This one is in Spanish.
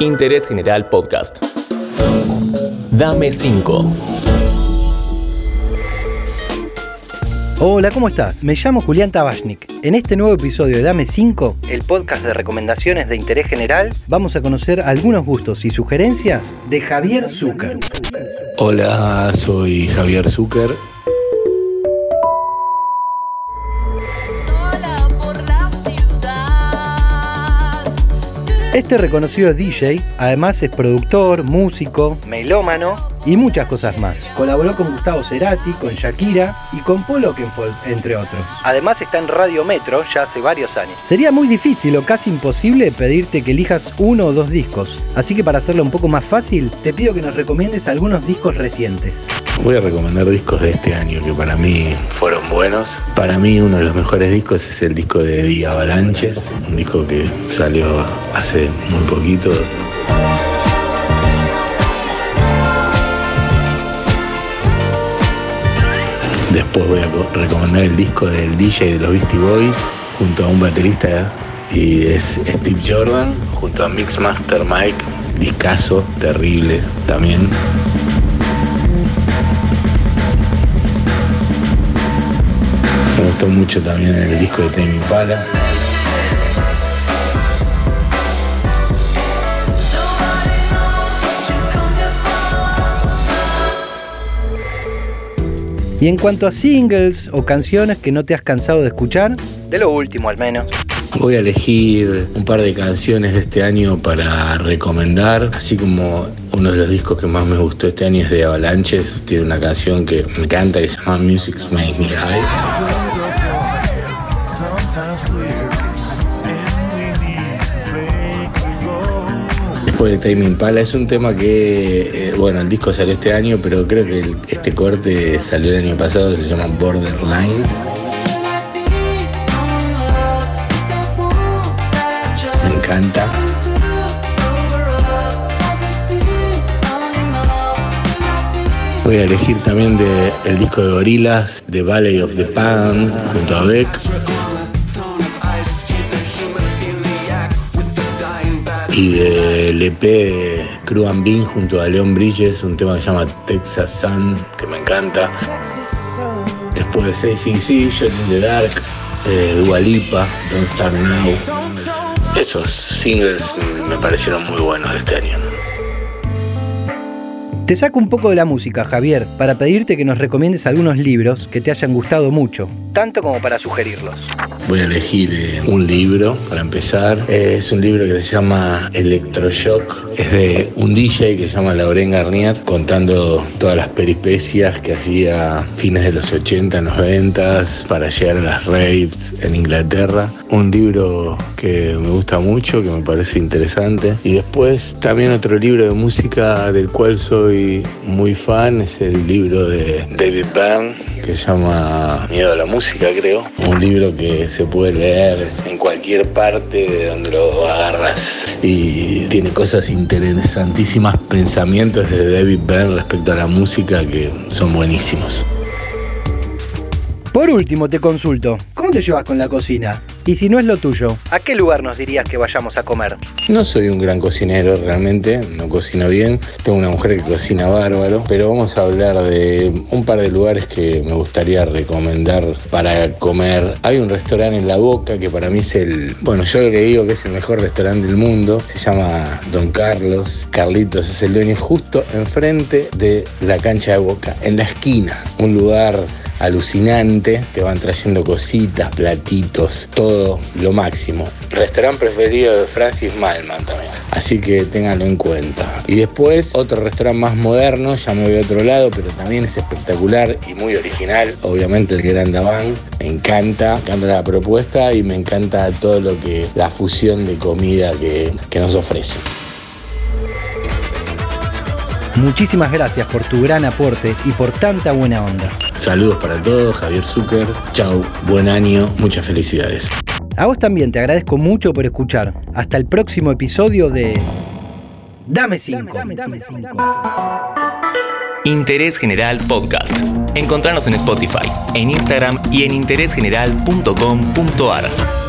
Interés General Podcast. Dame 5. Hola, ¿cómo estás? Me llamo Julián Tabachnik. En este nuevo episodio de Dame 5, el podcast de recomendaciones de interés general, vamos a conocer algunos gustos y sugerencias de Javier Zucker. Hola, soy Javier Zucker Este reconocido DJ además es productor, músico, melómano y muchas cosas más. Colaboró con Gustavo Cerati, con Shakira y con Paul Oakenfold, entre otros. Además está en Radio Metro ya hace varios años. Sería muy difícil o casi imposible pedirte que elijas uno o dos discos, así que para hacerlo un poco más fácil, te pido que nos recomiendes algunos discos recientes. Voy a recomendar discos de este año que para mí fueron buenos. Para mí uno de los mejores discos es el disco de Día Avalanches, un disco que salió hace muy poquito. Después voy a recomendar el disco del DJ de los Beastie Boys junto a un baterista y es Steve Jordan junto a Mixmaster Mike, discazo terrible también. Me gustó mucho también el disco de Tame Impala. Y en cuanto a singles o canciones que no te has cansado de escuchar, de lo último al menos. Voy a elegir un par de canciones de este año para recomendar, así como uno de los discos que más me gustó este año es de Avalanches, tiene una canción que me encanta que se llama Music Makes Me High. De Time Impala es un tema que, eh, bueno, el disco salió este año, pero creo que este corte salió el año pasado, se llama Borderline. Me encanta. Voy a elegir también de el disco de Gorilas, The Valley of the Pan, junto a Beck. Y del EP Crew and Bean junto a Leon Bridges, un tema que se llama Texas Sun, que me encanta. Después de 6 Shot in the Dark, eh, Dua Lipa, Don't Start Now. Esos singles me parecieron muy buenos de este año. Te saco un poco de la música, Javier, para pedirte que nos recomiendes algunos libros que te hayan gustado mucho, tanto como para sugerirlos. Voy a elegir eh, un libro para empezar. es un libro que se llama Electroshock. Es de un DJ que se llama Lauren Garnier, contando todas las peripecias que hacía fines de los 80, 90 para llegar a las raves en Inglaterra. Un libro que me gusta mucho, que me parece interesante. Y después también otro libro de música del cual soy muy fan es el libro de David Byrne que se llama Miedo a la música, creo. Un libro que se puede leer en cualquier parte de donde lo agarras y tiene cosas interesantísimas, pensamientos de David Byrne respecto a la música que son buenísimos. Por último, te consulto, ¿cómo te llevas con la cocina? Y si no es lo tuyo, ¿a qué lugar nos dirías que vayamos a comer? No soy un gran cocinero realmente, no cocino bien. Tengo una mujer que cocina bárbaro, pero vamos a hablar de un par de lugares que me gustaría recomendar para comer. Hay un restaurante en La Boca que para mí es el, bueno, yo que digo que es el mejor restaurante del mundo. Se llama Don Carlos. Carlitos es el dueño justo enfrente de la cancha de Boca, en la esquina. Un lugar alucinante, te van trayendo cositas, platitos, todo lo máximo. Restaurante preferido de Francis Malman también, así que ténganlo en cuenta. Y después otro restaurante más moderno, ya me voy a otro lado, pero también es espectacular y muy original, obviamente el Gran Daván, me encanta, encanta la propuesta y me encanta todo lo que, la fusión de comida que, que nos ofrece. Muchísimas gracias por tu gran aporte y por tanta buena onda. Saludos para todos, Javier Zucker. Chau, buen año, muchas felicidades. A vos también te agradezco mucho por escuchar. Hasta el próximo episodio de Dame 5. Interés General Podcast. Encontrarnos en Spotify, en Instagram y en interésgeneral.com.ar.